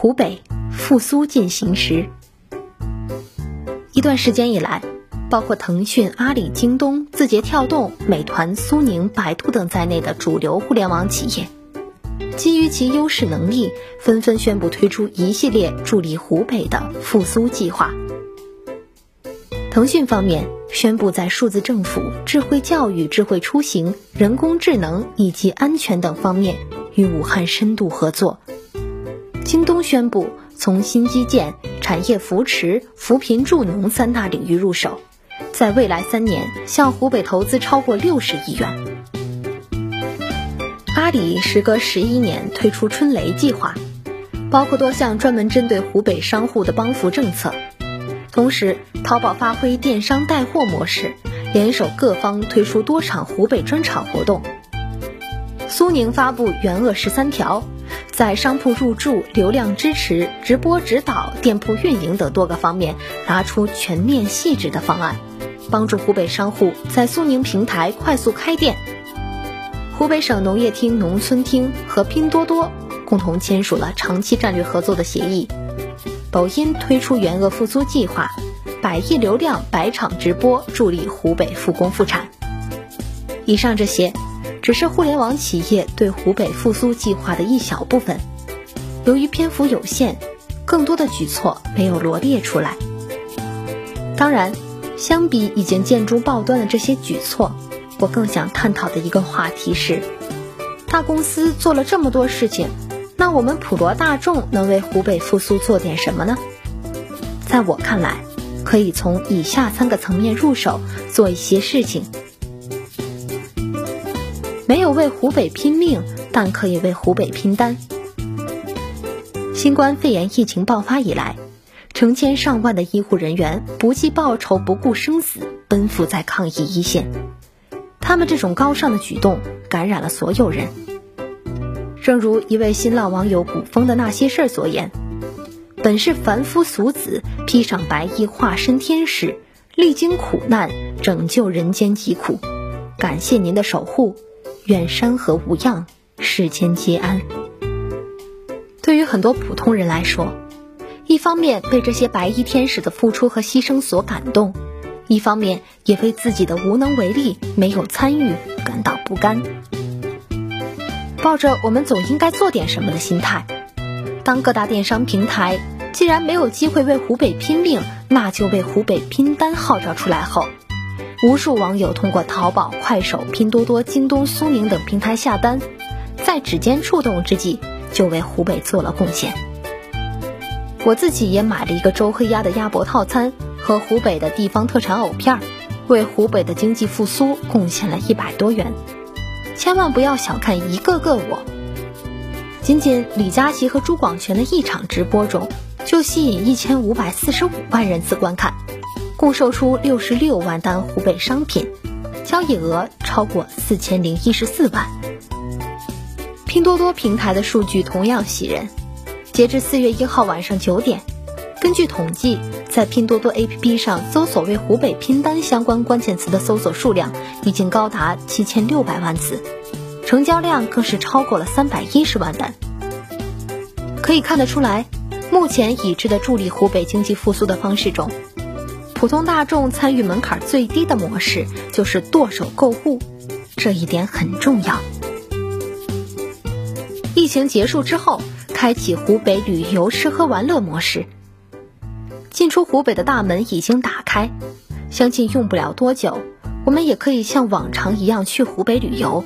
湖北复苏进行时。一段时间以来，包括腾讯、阿里、京东、字节跳动、美团、苏宁、百度等在内的主流互联网企业，基于其优势能力，纷纷宣布推出一系列助力湖北的复苏计划。腾讯方面宣布在数字政府、智慧教育、智慧出行、人工智能以及安全等方面与武汉深度合作。京东宣布从新基建、产业扶持、扶贫助农三大领域入手，在未来三年向湖北投资超过六十亿元。阿里时隔十一年推出春雷计划，包括多项专门针对湖北商户的帮扶政策。同时，淘宝发挥电商带货模式，联手各方推出多场湖北专场活动。苏宁发布“援鄂十三条”，在商铺入驻、流量支持、直播指导、店铺运营等多个方面拿出全面细致的方案，帮助湖北商户在苏宁平台快速开店。湖北省农业厅、农村厅和拼多多共同签署了长期战略合作的协议。抖音推出援鄂复苏计划，百亿流量百场直播助力湖北复工复产。以上这些，只是互联网企业对湖北复苏计划的一小部分。由于篇幅有限，更多的举措没有罗列出来。当然，相比已经见诸报端的这些举措，我更想探讨的一个话题是：大公司做了这么多事情。那我们普罗大众能为湖北复苏做点什么呢？在我看来，可以从以下三个层面入手做一些事情。没有为湖北拼命，但可以为湖北拼单。新冠肺炎疫情爆发以来，成千上万的医护人员不计报酬、不顾生死奔赴在抗疫一线，他们这种高尚的举动感染了所有人。正如一位新浪网友古风的那些事儿所言：“本是凡夫俗子，披上白衣化身天使，历经苦难拯救人间疾苦。感谢您的守护，愿山河无恙，世间皆安。”对于很多普通人来说，一方面被这些白衣天使的付出和牺牲所感动，一方面也为自己的无能为力、没有参与感到不甘。抱着我们总应该做点什么的心态，当各大电商平台既然没有机会为湖北拼命，那就为湖北拼单号召出来后，无数网友通过淘宝、快手、拼多多、京东、苏宁等平台下单，在指尖触动之际，就为湖北做了贡献。我自己也买了一个周黑鸭的鸭脖套餐和湖北的地方特产藕片儿，为湖北的经济复苏贡献了一百多元。千万不要小看一个个我，仅仅李佳琦和朱广权的一场直播中，就吸引一千五百四十五万人次观看，共售出六十六万单湖北商品，交易额超过四千零一十四万。拼多多平台的数据同样喜人，截至四月一号晚上九点，根据统计，在拼多多 APP 上搜索为湖北拼单相关关键词的搜索数量已经高达七千六百万次。成交量更是超过了三百一十万单，可以看得出来，目前已知的助力湖北经济复苏的方式中，普通大众参与门槛最低的模式就是剁手购物，这一点很重要。疫情结束之后，开启湖北旅游吃喝玩乐模式，进出湖北的大门已经打开，相信用不了多久，我们也可以像往常一样去湖北旅游。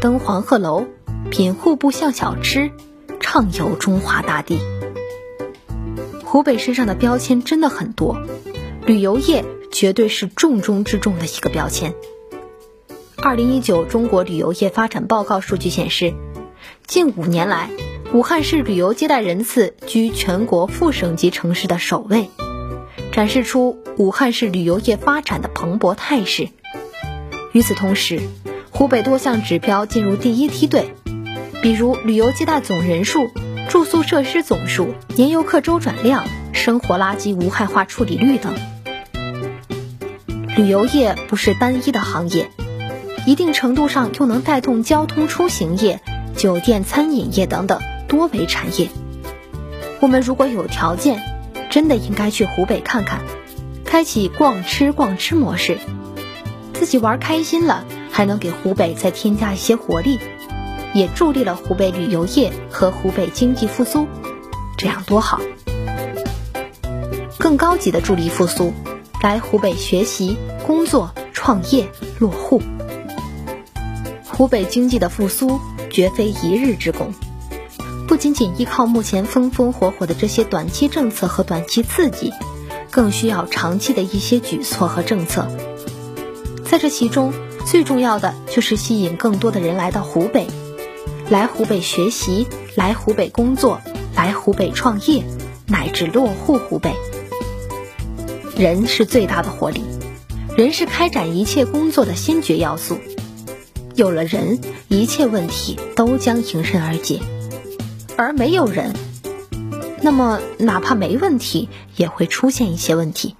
登黄鹤楼，品户部巷小吃，畅游中华大地。湖北身上的标签真的很多，旅游业绝对是重中之重的一个标签。二零一九中国旅游业发展报告数据显示，近五年来，武汉市旅游接待人次居全国副省级城市的首位，展示出武汉市旅游业发展的蓬勃态势。与此同时，湖北多项指标进入第一梯队，比如旅游接待总人数、住宿设施总数、年游客周转量、生活垃圾无害化处理率等。旅游业不是单一的行业，一定程度上又能带动交通出行业、酒店餐饮业等等多维产业。我们如果有条件，真的应该去湖北看看，开启逛吃逛吃模式，自己玩开心了，还能给湖北再添加一些活力，也助力了湖北旅游业和湖北经济复苏，这样多好！更高级的助力复苏，来湖北学习、工作、创业、落户。湖北经济的复苏绝非一日之功。不仅仅依靠目前风风火火的这些短期政策和短期刺激，更需要长期的一些举措和政策。在这其中，最重要的就是吸引更多的人来到湖北，来湖北学习，来湖北工作，来湖北创业，乃至落户湖北。人是最大的活力，人是开展一切工作的先决要素。有了人，一切问题都将迎刃而解。而没有人，那么哪怕没问题，也会出现一些问题。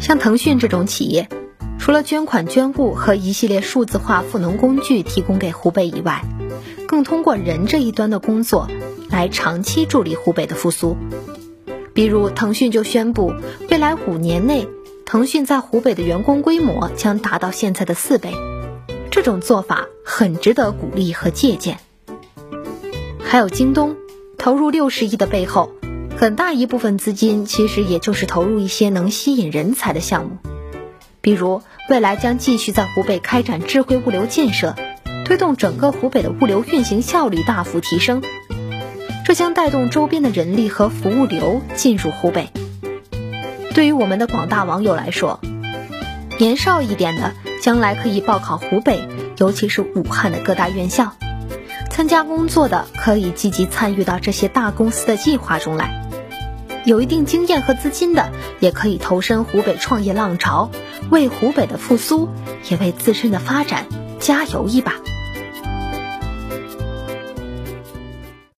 像腾讯这种企业，除了捐款捐物和一系列数字化赋能工具提供给湖北以外，更通过人这一端的工作来长期助力湖北的复苏。比如，腾讯就宣布，未来五年内，腾讯在湖北的员工规模将达到现在的四倍。这种做法很值得鼓励和借鉴。还有京东投入六十亿的背后，很大一部分资金其实也就是投入一些能吸引人才的项目，比如未来将继续在湖北开展智慧物流建设，推动整个湖北的物流运行效率大幅提升，这将带动周边的人力和服务流进入湖北。对于我们的广大网友来说，年少一点的将来可以报考湖北，尤其是武汉的各大院校。参加工作的可以积极参与到这些大公司的计划中来，有一定经验和资金的也可以投身湖北创业浪潮，为湖北的复苏，也为自身的发展加油一把。